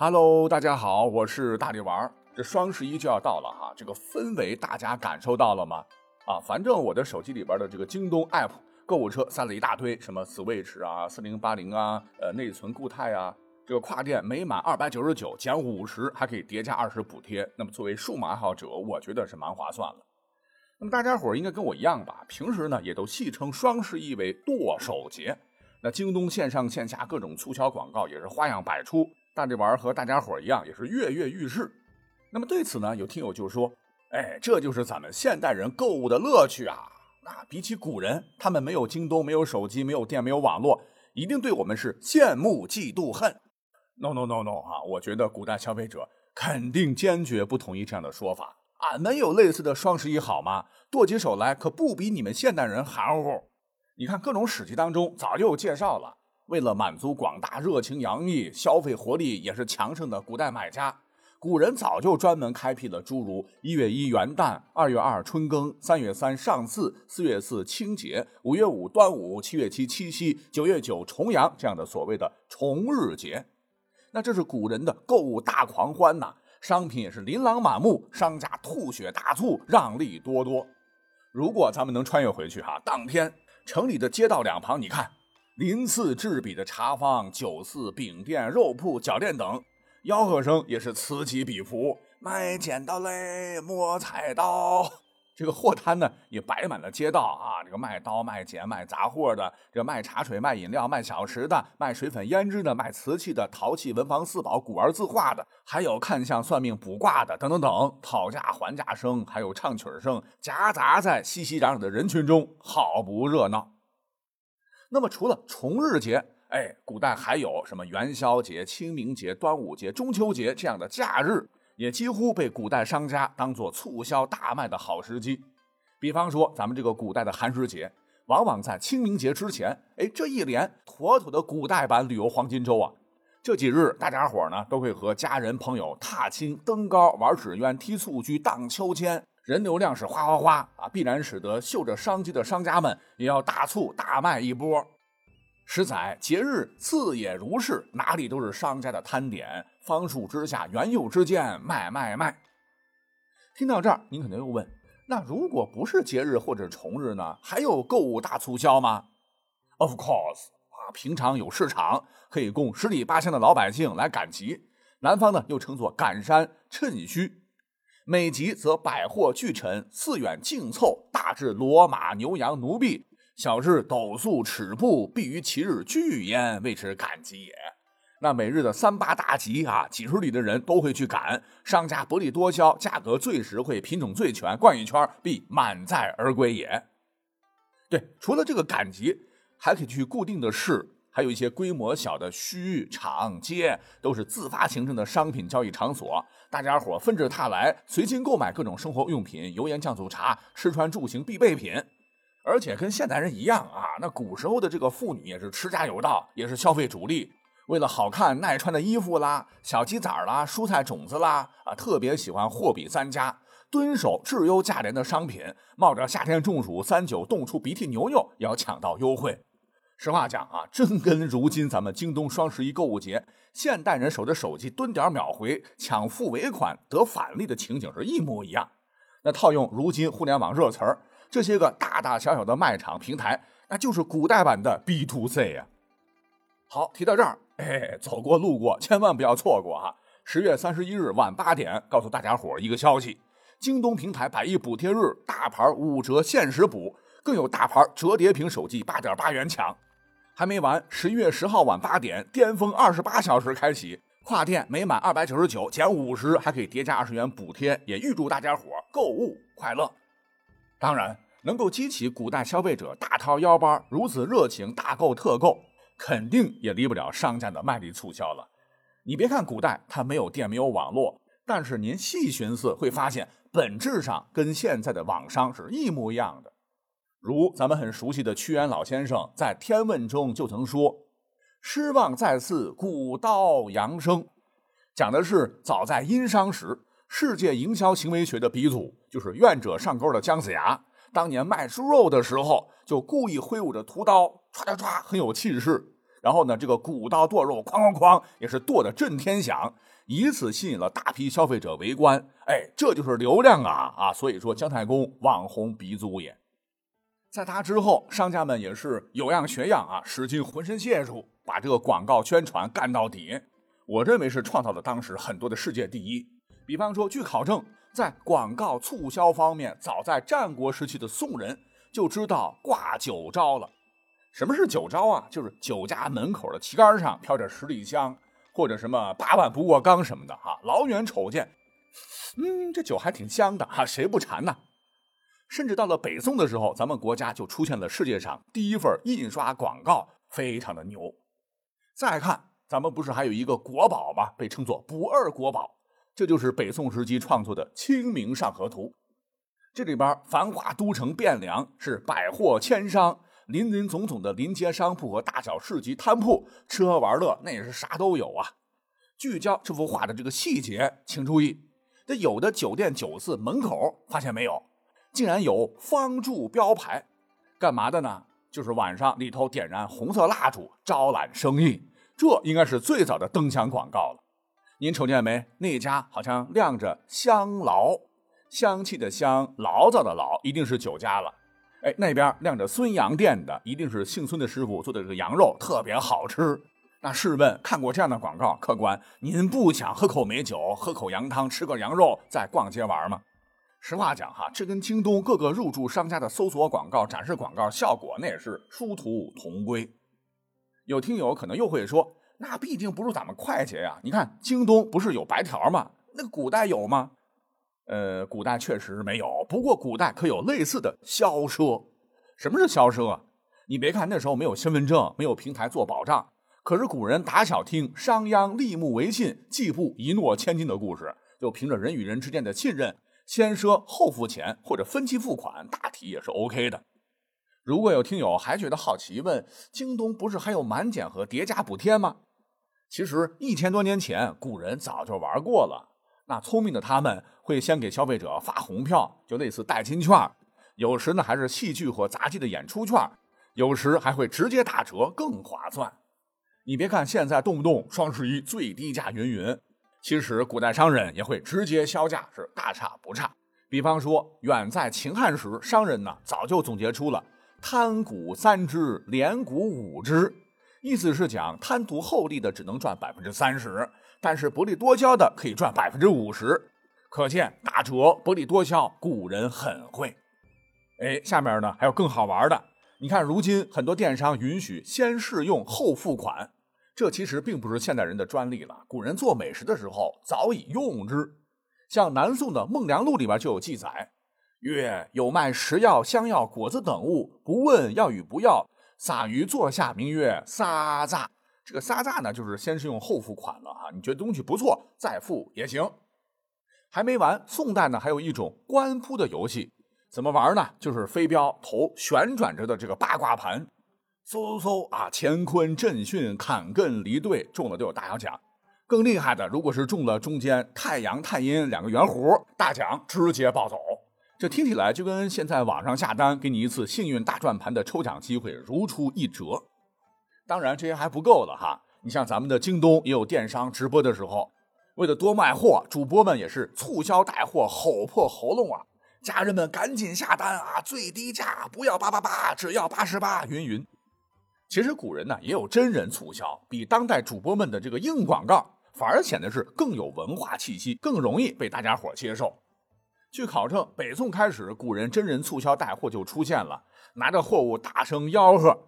Hello，大家好，我是大力丸。这双十一就要到了哈，这个氛围大家感受到了吗？啊，反正我的手机里边的这个京东 App 购物车塞了一大堆，什么 Switch 啊、四零八零啊、呃内存固态啊，这个跨店每满二百九十九减五十，还可以叠加二十补贴。那么作为数码爱好者，我觉得是蛮划算了。那么大家伙儿应该跟我一样吧？平时呢也都戏称双十一为剁手节。那京东线上线下各种促销广告也是花样百出。大力丸和大家伙一样，也是跃跃欲试。那么对此呢，有听友就说：“哎，这就是咱们现代人购物的乐趣啊！那比起古人，他们没有京东，没有手机，没有电，没有网络，一定对我们是羡慕、嫉妒、恨。”No No No No 啊！我觉得古代消费者肯定坚决不同意这样的说法。俺们有类似的双十一好吗？剁起手来可不比你们现代人含糊。你看各种史记当中早就有介绍了。为了满足广大热情洋溢、消费活力也是强盛的古代买家，古人早就专门开辟了诸如一月一元旦、二月二春耕、三月三上巳、四月四清节、五月五端午、七月七七夕、九月九重阳这样的所谓的重日节。那这是古人的购物大狂欢呐，商品也是琳琅满目，商家吐血大促，让利多多。如果咱们能穿越回去哈，当天城里的街道两旁，你看。鳞次栉比的茶坊、酒肆、饼店、肉铺、脚店等，吆喝声也是此起彼伏。卖剪刀嘞，摸菜刀。这个货摊呢，也摆满了街道啊。这个卖刀、卖剪、卖杂货的，这卖茶水、卖饮料、卖小吃的，卖水粉胭脂的，卖瓷器的，陶器、文房四宝、古玩字画的，还有看相、算命、卜卦的，等等等。讨价还价声，还有唱曲声，夹杂在熙熙攘攘的人群中，好不热闹。那么除了重日节，哎，古代还有什么元宵节、清明节、端午节、中秋节这样的假日，也几乎被古代商家当做促销大卖的好时机。比方说，咱们这个古代的寒食节，往往在清明节之前，哎，这一连妥妥的古代版旅游黄金周啊！这几日，大家伙呢都会和家人朋友踏青、登高、玩纸鸢、踢蹴鞠、荡秋千。人流量是哗哗哗啊，必然使得嗅着商机的商家们也要大促大卖一波。十载节日自也如是，哪里都是商家的摊点，方树之下，园囿之间，卖卖卖。听到这儿，您可能又问：那如果不是节日或者重日呢？还有购物大促销吗？Of course 啊，平常有市场可以供十里八乡的老百姓来赶集，南方呢又称作赶山趁墟。每集则百货俱陈，次远竞凑，大至骡马牛羊奴婢，小至斗粟尺布，必于其日聚焉，为之赶集也。那每日的三八大集啊，几十里的人都会去赶，商家薄利多销，价格最实惠，品种最全，逛一圈必满载而归也。对，除了这个赶集，还可以去固定的市。还有一些规模小的墟场街，都是自发形成的商品交易场所，大家伙纷至沓来，随心购买各种生活用品、油盐酱醋茶、吃穿住行必备品。而且跟现代人一样啊，那古时候的这个妇女也是持家有道，也是消费主力。为了好看耐穿的衣服啦、小鸡仔啦、蔬菜种子啦，啊，特别喜欢货比三家，蹲守质优价廉的商品，冒着夏天中暑、三九冻出鼻涕牛牛，也要抢到优惠。实话讲啊，真跟如今咱们京东双十一购物节，现代人守着手机蹲点秒回、抢付尾款得返利的情景是一模一样。那套用如今互联网热词儿，这些个大大小小的卖场平台，那就是古代版的 B to C 呀。好，提到这儿，哎，走过路过千万不要错过哈！十月三十一日晚八点，告诉大家伙一个消息：京东平台百亿补贴日，大牌五折限时补，更有大牌折叠屏手机八点八元抢。还没完，十一月十号晚八点，巅峰二十八小时开启，跨店每满二百九十九减五十，还可以叠加二十元补贴，也预祝大家伙购物快乐。当然，能够激起古代消费者大掏腰包、如此热情大购特购，肯定也离不了商家的卖力促销了。你别看古代它没有电没有网络，但是您细寻思会发现，本质上跟现在的网商是一模一样的。如咱们很熟悉的屈原老先生在《天问》中就曾说：“失望再次古刀扬声”，讲的是早在殷商时，世界营销行为学的鼻祖就是愿者上钩的姜子牙，当年卖猪肉的时候，就故意挥舞着屠刀，唰唰唰，很有气势。然后呢，这个古刀剁肉，哐哐哐，也是剁得震天响，以此吸引了大批消费者围观。哎，这就是流量啊啊！所以说姜太公网红鼻祖也。在他之后，商家们也是有样学样啊，使尽浑身解数，把这个广告宣传干到底。我认为是创造了当时很多的世界第一。比方说，据考证，在广告促销方面，早在战国时期的宋人就知道挂酒招了。什么是酒招啊？就是酒家门口的旗杆上飘着十里香，或者什么八万不过冈什么的哈。老远瞅见，嗯，这酒还挺香的哈，谁不馋呢？甚至到了北宋的时候，咱们国家就出现了世界上第一份印刷广告，非常的牛。再看，咱们不是还有一个国宝吗？被称作不二国宝，这就是北宋时期创作的《清明上河图》。这里边繁华都城汴梁是百货千商。林林总总的临街商铺和大小市集摊铺，吃喝玩乐那也是啥都有啊。聚焦这幅画的这个细节，请注意，这有的酒店酒肆门口发现没有，竟然有方柱标牌，干嘛的呢？就是晚上里头点燃红色蜡烛，招揽生意。这应该是最早的灯箱广告了。您瞅见没？那家好像亮着香醪，香气的香，醪糟的醪，一定是酒家了。哎，那边亮着孙杨店的，一定是姓孙的师傅做的这个羊肉特别好吃。那试问，看过这样的广告，客官您不想喝口美酒，喝口羊汤，吃个羊肉，再逛街玩吗？实话讲哈，这跟京东各个入驻商家的搜索广告、展示广告效果那也是殊途同归。有听友可能又会说，那毕竟不如咱们快捷呀。你看京东不是有白条吗？那个古代有吗？呃，古代确实没有，不过古代可有类似的销奢。什么是销奢啊？你别看那时候没有身份证，没有平台做保障，可是古人打小听商鞅立木为信，季布一诺千金的故事，就凭着人与人之间的信任，先赊后付钱或者分期付款，大体也是 OK 的。如果有听友还觉得好奇，问京东不是还有满减和叠加补贴吗？其实一千多年前，古人早就玩过了。那聪明的他们会先给消费者发红票，就类似代金券有时呢还是戏剧或杂技的演出券有时还会直接打折，更划算。你别看现在动不动双十一最低价云云，其实古代商人也会直接销价，是大差不差。比方说，远在秦汉时，商人呢早就总结出了贪股三只，廉股五只，意思是讲贪图厚利的只能赚百分之三十。但是薄利多销的可以赚百分之五十，可见打折薄利多销，古人很会。哎，下面呢还有更好玩的，你看如今很多电商允许先试用后付款，这其实并不是现代人的专利了，古人做美食的时候早已用之。像南宋的《孟良录》里边就有记载：曰有卖食药、香药、果子等物，不问要与不要，撒于座下，名曰撒诈。这个撒诈呢，就是先是用后付款了哈，你觉得东西不错，再付也行。还没完，宋代呢还有一种官扑的游戏，怎么玩呢？就是飞镖投旋转着的这个八卦盘，嗖嗖嗖啊，乾坤震巽坎艮离兑，中了都有大小奖。更厉害的，如果是中了中间太阳太阴两个圆弧，大奖直接抱走。这听起来就跟现在网上下单给你一次幸运大转盘的抽奖机会如出一辙。当然，这些还不够的哈。你像咱们的京东也有电商直播的时候，为了多卖货，主播们也是促销带货，吼破喉咙啊！家人们赶紧下单啊，最低价不要八八八，只要八十八，云云。其实古人呢也有真人促销，比当代主播们的这个硬广告反而显得是更有文化气息，更容易被大家伙接受。据考证，北宋开始，古人真人促销带货就出现了，拿着货物大声吆喝。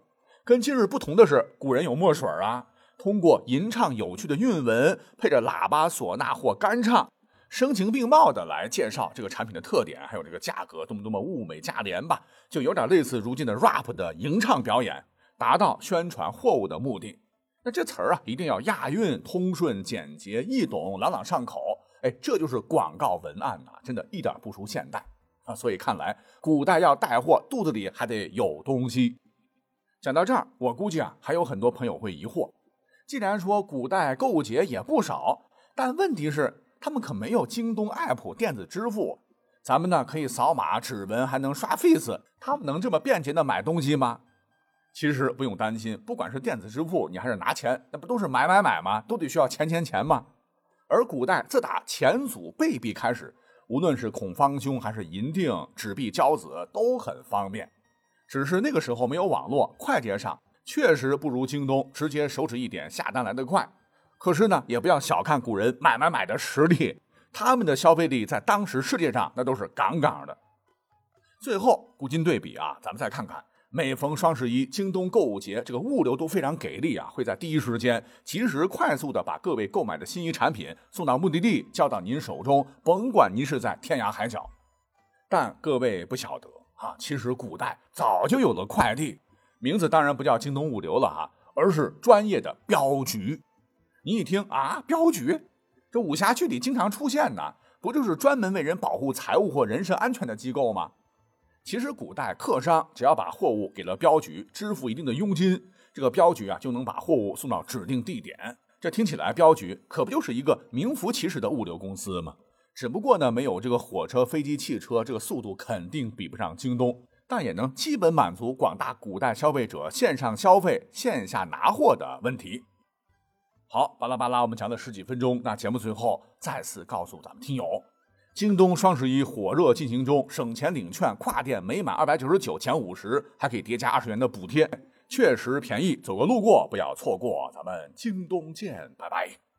跟今日不同的是，古人有墨水啊，通过吟唱有趣的韵文，配着喇叭、唢呐或干唱，声情并茂的来介绍这个产品的特点，还有这个价格，多么多么物美价廉吧，就有点类似如今的 rap 的吟唱表演，达到宣传货物的目的。那这词儿啊，一定要押韵、通顺、简洁、易懂、朗朗上口，哎，这就是广告文案呐，真的一点不输现代啊。所以看来，古代要带货，肚子里还得有东西。讲到这儿，我估计啊，还有很多朋友会疑惑：既然说古代购物节也不少，但问题是他们可没有京东 app 电子支付，咱们呢可以扫码、指纹，还能刷 face，他们能这么便捷的买东西吗？其实不用担心，不管是电子支付，你还是拿钱，那不都是买买买吗？都得需要钱钱钱吗？而古代自打钱祖贝币开始，无论是孔方兄还是银锭、纸币交子都很方便。只是那个时候没有网络，快捷上确实不如京东直接手指一点下单来得快。可是呢，也不要小看古人买买买的实力，他们的消费力在当时世界上那都是杠杠的。最后，古今对比啊，咱们再看看，每逢双十一、京东购物节，这个物流都非常给力啊，会在第一时间及时快速的把各位购买的心仪产品送到目的地，交到您手中，甭管您是在天涯海角。但各位不晓得啊，其实古代早就有了快递，名字当然不叫京东物流了哈，而是专业的镖局。你一听啊，镖局，这武侠剧里经常出现的，不就是专门为人保护财物或人身安全的机构吗？其实古代客商只要把货物给了镖局，支付一定的佣金，这个镖局啊就能把货物送到指定地点。这听起来镖局可不就是一个名副其实的物流公司吗？只不过呢，没有这个火车、飞机、汽车，这个速度肯定比不上京东，但也能基本满足广大古代消费者线上消费、线下拿货的问题。好，巴拉巴拉，我们讲了十几分钟，那节目最后再次告诉咱们听友。京东双十一火热进行中，省钱领券，跨店每满二百九十九减五十，还可以叠加二十元的补贴，确实便宜，走个路过不要错过。咱们京东见，拜拜。